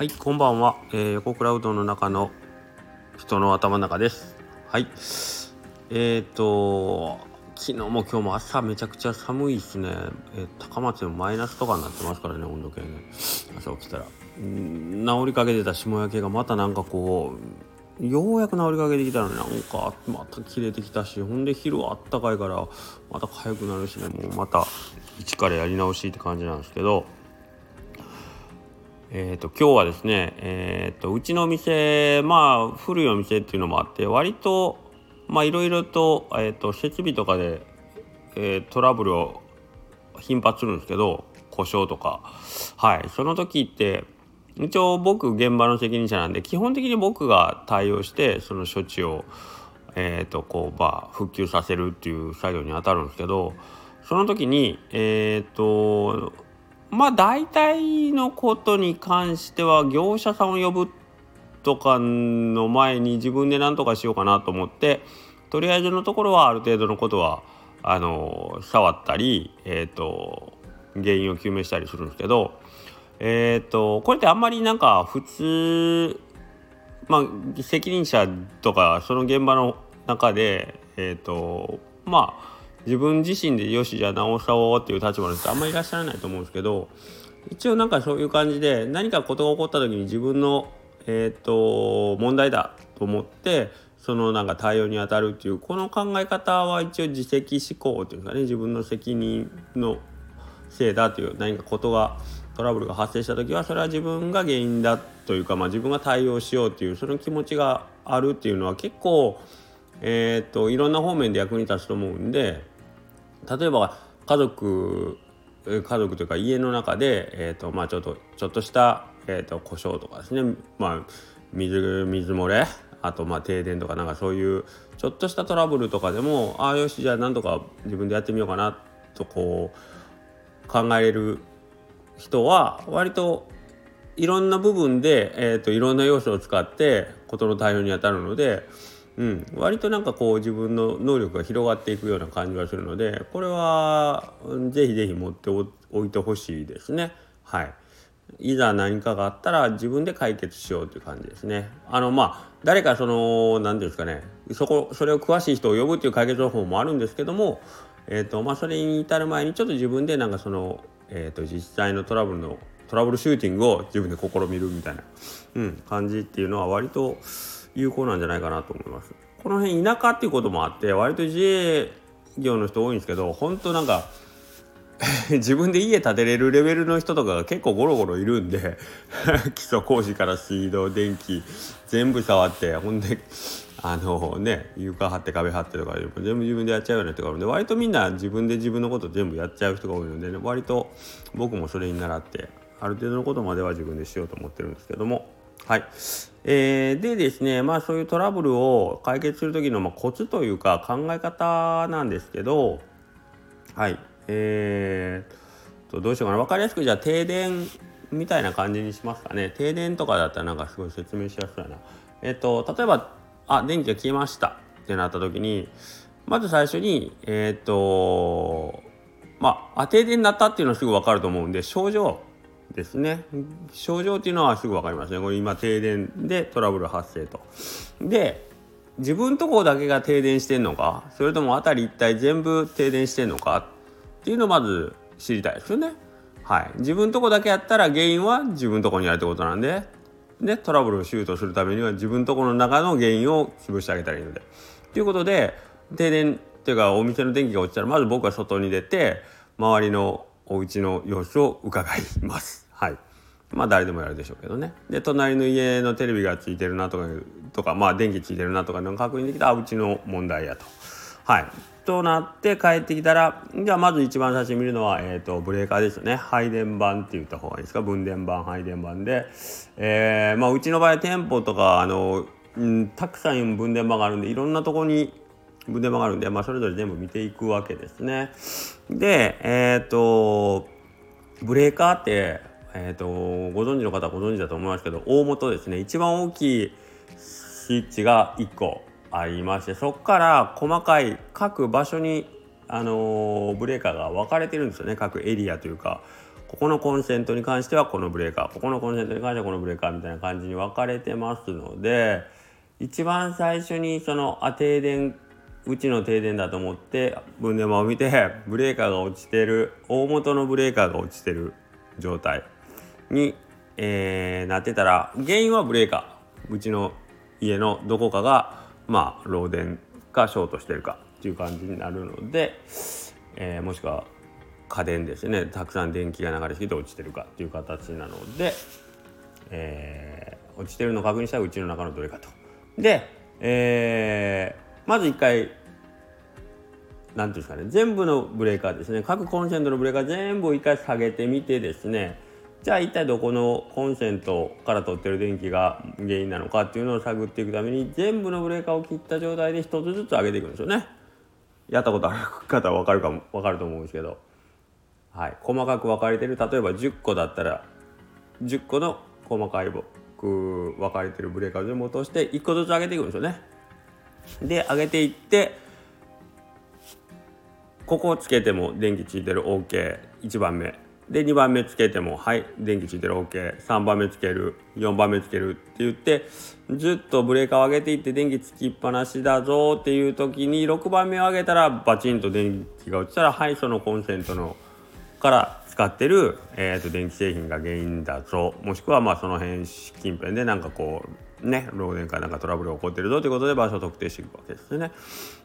はい、こんばんは。えー、横クラウドの中の人の頭の中です。はい。えっ、と、昨日も今日も朝めちゃくちゃ寒いですね。えー高松でもマイナスとかになってますからね、温度計ね。朝起きたら。うん治りかけてた霜焼けがまたなんかこう、ようやく治りかけてきたのになんかまた切れてきたし、ほんで昼はあったかいからまた痒くなるしね、もうまた一からやり直しって感じなんですけど、えー、と今日はですね、えー、とうちの店まあ古いお店っていうのもあって割とまあいろいろと,、えー、と設備とかで、えートラブルを頻発するんですけど故障とか。はい。その時って一応僕現場の責任者なんで基本的に僕が対応してその処置を、えー、とこうまあ復旧させるっていう作業に当たるんですけどその時にえっ、とまあ大体のことに関しては業者さんを呼ぶとかの前に自分で何とかしようかなと思ってとりあえずのところはある程度のことはあの触ったり、えー、と原因を究明したりするんですけど、えー、とこれってあんまりなんか普通まあ責任者とかその現場の中でえっ、とまあ自分自身でよしじゃあ直そうっていう立場の人あんまりいらっしゃらないと思うんですけど一応なんかそういう感じで何かことが起こった時に自分のえっ、と問題だと思ってそのなんか対応に当たるっていうこの考え方は一応自責思考っていうかね自分の責任のせいだという何かことがトラブルが発生した時はそれは自分が原因だというか、まあ、自分が対応しようっていうその気持ちがあるっていうのは結構、えー、といろんな方面で役に立つと思うんで例えば家族家族というか家の中で、えーとまあ、ちょっとちょっとした、えー、と故障とかですね、まあ、水水漏れあとまあ停電とかなんかそういうちょっとしたトラブルとかでもああよしじゃあなんとか自分でやってみようかなとこう考える人は割といろんな部分で、えー、といろんな要素を使って事の対応に当たるので、うん、割となんかこう自分の能力が広がっていくような感じがするのでこれはぜひぜひ持っておいてほしいですね。はいいざ何かがあったら自分で解決しようという感じですね。あのまあ誰かその何ていうんですかねそこそれを詳しい人を呼ぶっていう解決方法もあるんですけども、えーとまあ、それに至る前にちょっと自分でなんかその、えー、と実際のトラブルのトラブルシューティングを自分で試みるみたいな、うん、感じっていうのは割と有効なんじゃないかなと思います。この辺田舎っていうこともあって割と自営業の人多いんですけど本当なんか 自分で家建てれるレベルの人とかが結構ゴロゴロいるんで 基礎工事から水道電気全部触ってほんであのね床張って壁張ってとか全部自分でやっちゃうような人がいるんで割とみんな自分で自分のこと全部やっちゃう人が多いので、ね、割と僕もそれに倣ってある程度のことまでは自分でしようと思ってるんですけどもはい、えーでですねまあそういうトラブルを解決する時のまあコツというか考え方なんですけどはい。えー、とどうしようかな。分かりやすくじゃあ停電みたいな感じにしますかね。停電とかだったらなんかすごい説明しやすいな。えっ、と例えばあ電気が消えました。ってなった時にまず最初にえっ、とまああ停電になったっていうのはすぐ分かると思うんで症状ですね。症状っていうのはすぐ分かりますね。これ今停電でトラブル発生と。で自分とこだけが停電してんのかそれとも辺り一体全部停電してんのかっていうのをまず知りたいですよね。はい、自分とこだけやったら原因は自分とこにあるってことなんで。でトラブルをシュートするためには自分とこの中の原因を潰してあげたらいいので。ということで停電っていうかお店の電気が落ちたらまず僕は外に出て周りのお家の様子を伺います。はいまあ誰でもやるでしょうけどね。で隣の家のテレビがついてるなとかとかまあ電気ついてるなとかの確認できたらうちの問題やと。はい。となって帰ってきたらじゃあまず一番最初に見るのは、えー、とブレーカーですよね配電盤って言った方がいいですか？分電盤配電盤で、えーまあ、うちの場合店舗とかあの、うん、たくさん分電盤があるんでいろんなとこに分電盤があるんで、まあ、それぞれ全部見ていくわけですね。でえっ、とブレーカーって、えー、とご存知の方はご存知だと思いますけど大元ですね。一番大きいスイッチが1個ありましてそこから細かい各場所に、あのブレーカーが分かれてるんですよね。各エリアというか。ここのコンセントに関してはこのブレーカー。ここのコンセントに関してはこのブレーカーみたいな感じに分かれてますので一番最初にそのあ停電うちの停電だと思って分電盤を見てブレーカーが落ちてる。大元のブレーカーが落ちてる状態に、えー、なってたら原因はブレーカー。うちの家のどこかがまあ漏電かショートしてるかっていう感じになるので、えー、もしくは家電ですね。たくさん電気が流れすぎて落ちてるかっていう形なので、えー、落ちてるの確認したらうちの中のどれかと。で、えー、まず一回何ていうんですかね全部のブレーカーですね。各コンセントのブレーカー全部を一回下げてみてですね。じゃあ一体どこのコンセントから取ってる電気が原因なのかっていうのを探っていくために全部のブレーカーを切った状態で一つずつ上げていくんですよね。やったことある方は分かるかも分かると思うんですけど、はい、細かく分かれてる。例えば10個だったら10個の細かいく分かれてるブレーカーを全部落として1個ずつ上げていくんですよね。で上げていってここをつけても電気ついてる。OK1 番目。で2番目つけてもはい電気ついてる。OK3 番目つける。4番目つける。って言ってずっとブレーカーを上げていって電気つきっぱなしだぞ。っていう時に6番目を上げたらバチンと電気が落ちたらはいそのコンセントのから使ってる、えー、と電気製品が原因だぞ。もしくはまあその辺近辺でなんかこうね漏電かなんかトラブルが起こってるぞということで場所を特定していくわけですね。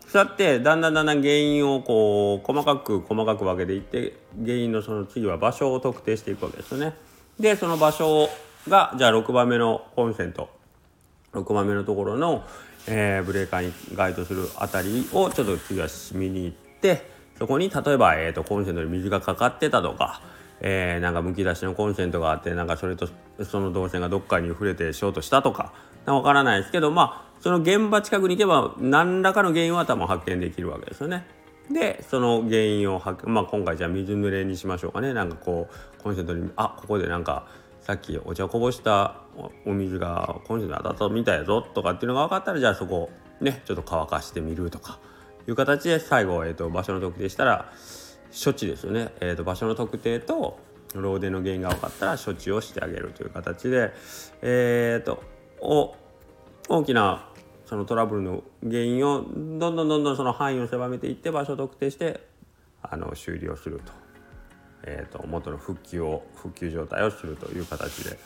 そうやってだんだんだんだん原因をこう細かく細かく分けていって原因のその次は場所を特定していくわけですね。でその場所がじゃあ6番目のコンセント6番目のところの、えー、ブレーカーに該当するあたりをちょっと次は見に行ってそこに例えば、えーと、コンセントに水がかかってたとか。えー、なんかむき出しのコンセントがあってなんかそれとその導線がどっかに触れてショートしたとかわからないですけどまあその現場近くに行けば何らかの原因は多分発見できるわけですよね。でその原因を発まあ今回じゃあ水濡れにしましょうかねなんかこうコンセントにあここでなんかさっきお茶こぼしたお水がコンセントに当たったみたいやぞとかっていうのが分かったらじゃあそこねちょっと乾かしてみるとかいう形で最後、えーと、場所の特定したら処置ですよね、えーと、場所の特定と漏電の原因が分かったら処置をしてあげるという形で、えーと、と大きなそのトラブルの原因をどんどんどんどんその範囲を狭めていって場所を特定してあの修理をすると,、えーと、元の復旧を復旧状態をするという形で。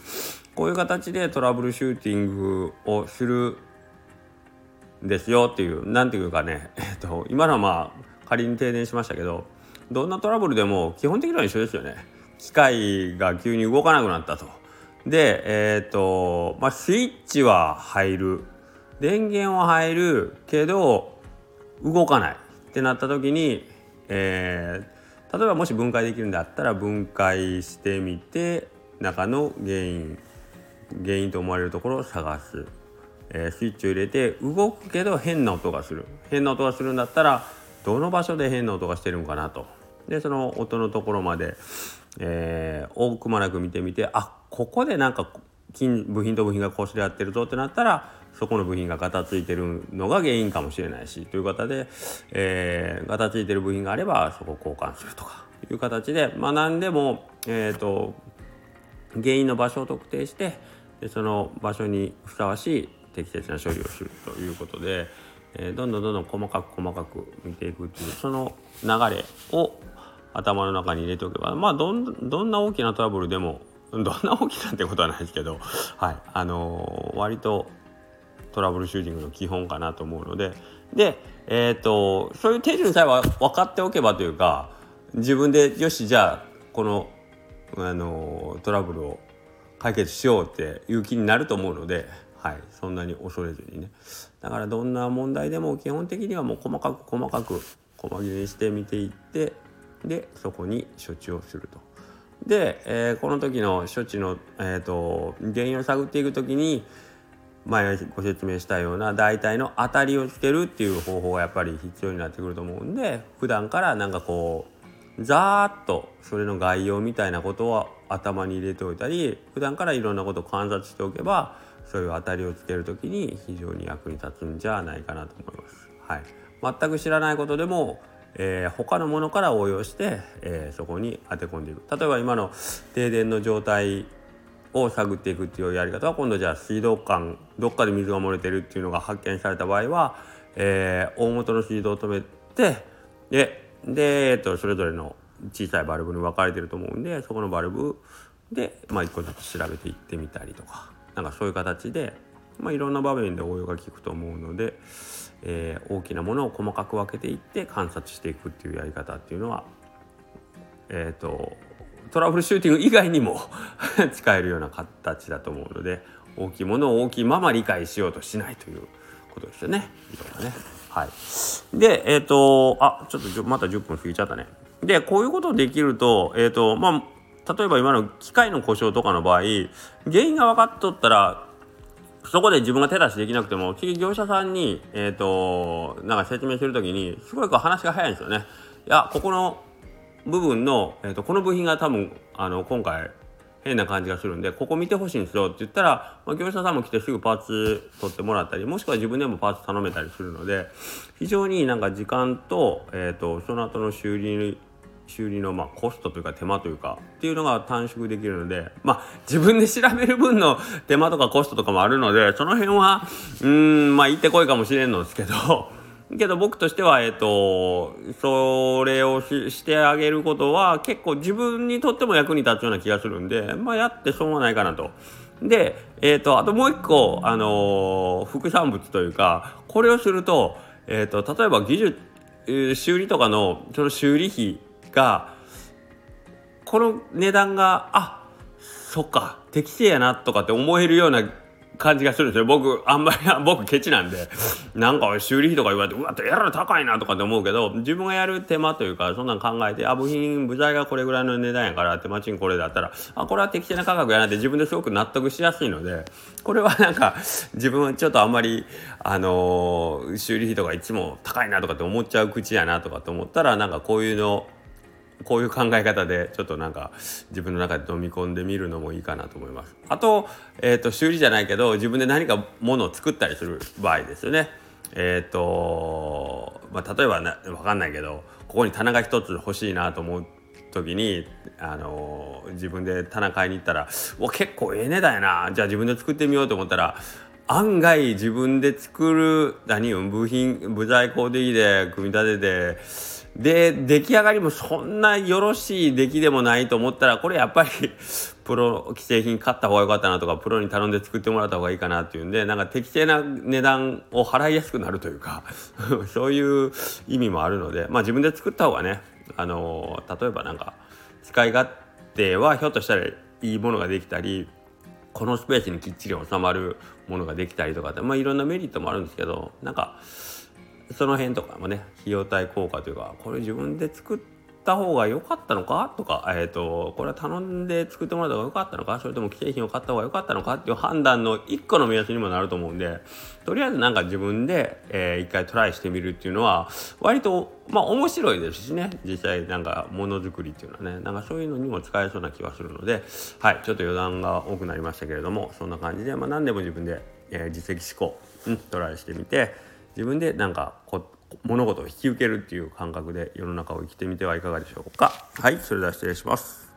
こういう形でトラブルシューティングをするんですよっていう何ていうかね、えーと、今のはまあ仮に停電しましたけどどんなトラブルでも基本的には一緒ですよね。機械が急に動かなくなったと。でえっ、ー、とまあスイッチは入る。電源は入るけど動かない。ってなった時に、えー、例えばもし分解できるんだったら分解してみて中の原因原因と思われるところを探す、えー、スイッチを入れて動くけど変な音がする。変な音がするんだったらどの場所で変な音がしてるんかなと。でその音のところまで、えー、多くまなく見てみてあここでなんか金部品と部品が擦り合ってるぞってなったらそこの部品がガタついてるのが原因かもしれないしという方で、えー、ガタついてる部品があればそこを交換するとかいう形で、まあ、何でも、えーと、原因の場所を特定してでその場所にふさわしい適切な処理をするということで、えー、どんどんどんどん細かく細かく見ていくっていうその流れを頭の中に入れておけばまあどんどんな大きなトラブルでも どんな大きなってことはないですけど、はい。あのー、割とトラブルシューティングの基本かなと思うので。で、えーと、そういう手順さえは分かっておけばというか自分でよしじゃあこの、あのトラブルを解決しようっていう気になると思うので、はい、そんなに恐れずにね。だからどんな問題でも基本的にはもう細かく細かく細切れにして見ていってでそこに処置をすると。で、えー、この時の処置の、えーと原因を探っていく時に前ご説明したような大体の当たりをつけるっていう方法がやっぱり必要になってくると思うんで普段からなんかこうざーっとそれの概要みたいなことを頭に入れておいたり普段からいろんなことを観察しておけばそういう当たりをつける時に非常に役に立つんじゃないかなと思います。はい、全く知らないことでも、えー、他のものから応用して、えー、そこに当て込んでいく。例えば今の停電の状態を探っていくっていうやり方は今度じゃあ水道管どっかで水が漏れてるっていうのが発見された場合は、えー、大元の水道を止めてでで、えっと、それぞれの小さいバルブに分かれてると思うんでそこのバルブで、まあ、一個ずつ調べていってみたりとかなんかそういう形で、まあ、いろんな場面で応用が効くと思うので、えー、大きなものを細かく分けていって観察していくっていうやり方っていうのはえ、ー、とトラブルシューティング以外にも 使えるような形だと思うので大きいものを大きいまま理解しようとしないということですよね。色がねはい、でえっ、ー、とあちょっとまた10分過ぎちゃったね。でこういうことできると,、えーとまあ、例えば今の機械の故障とかの場合原因が分かっとったらそこで自分が手出しできなくても次業者さんに、えーと、なんか説明する時にすごいこう話が早いんですよね。いやここの部分の、えーと、この部品が多分あの今回変な感じがするんでここ見てほしいんですよって言ったら、まあ、業者さんも来てすぐパーツ取ってもらったりもしくは自分でもパーツ頼めたりするので非常になんか時間と,、えーと、その後の修理修理のまあコストというか手間というかっていうのが短縮できるのでまあ自分で調べる分の手間とかコストとかもあるのでその辺はうんまあ行ってこいかもしれんのですけど けど僕としては、えっ、と、それをしてあげることは結構自分にとっても役に立つような気がするんで、まあやってしょうがないかなと。で、えっ、と、あともう一個、あのー、副産物というか、これをすると、えっ、と、例えば技術、修理とかのその修理費が、この値段が、あそっか、適正やなとかって思えるような感じがするんですよ。僕あんまり 僕ケチなんで。なんか修理費とか言われてうわっやら高いなとかって思うけど自分がやる手間というかそんなん考えてあ部品部材がこれぐらいの値段やから手間賃これだったらあこれは適正な価格やなって自分ですごく納得しやすいのでこれはなんか自分はちょっとあんまりあのー、修理費とかいつも高いなとかって思っちゃう口やなとかって思ったらなんかこういうのこういう考え方でちょっとなんか自分の中で飲み込んでみるのもいいかなと思います。あと,、えーと、修理じゃないけど自分で何かものを作ったりする場合ですよね。えっ、ー、とまあ、例えばな分かんないけどここに棚が一つ欲しいなと思う時に、あのー、自分で棚買いに行ったら「わ結構ええ値段やなじゃあ自分で作ってみよう」と思ったら案外自分で作る何部品部材工的で組み立ててで出来上がりもそんなよろしい出来でもないと思ったらこれやっぱり プロ既製品買った方が良かったなとかプロに頼んで作ってもらった方がいいかなっていうんでなんか適正な値段を払いやすくなるというか そういう意味もあるのでまあ自分で作った方がねあの例えばなんか使い勝手はひょっとしたらいいものができたりこのスペースにきっちり収まるものができたりとかってまあいろんなメリットもあるんですけどなんかその辺とかもね費用対効果というかこれ自分で作った方が良かったのか？とか、えーと、これは頼んで作ってもらった方が良かったのか？それとも既製品を買った方が良かったのか？っていう判断の一個の目安にもなると思うんでとりあえずなんか自分で、えー、一回トライしてみるっていうのは割とまあ面白いですしね。実際なんかものづくりっていうのはね。なんかそういうのにも使えそうな気はするので。はいちょっと余談が多くなりましたけれどもそんな感じで、まあ、何でも自分で、えー、実績思考、うん、トライしてみて自分でなんかこ物事を引き受けるっていう感覚で世の中を生きてみてはいかがでしょうか。はい、それでは失礼します。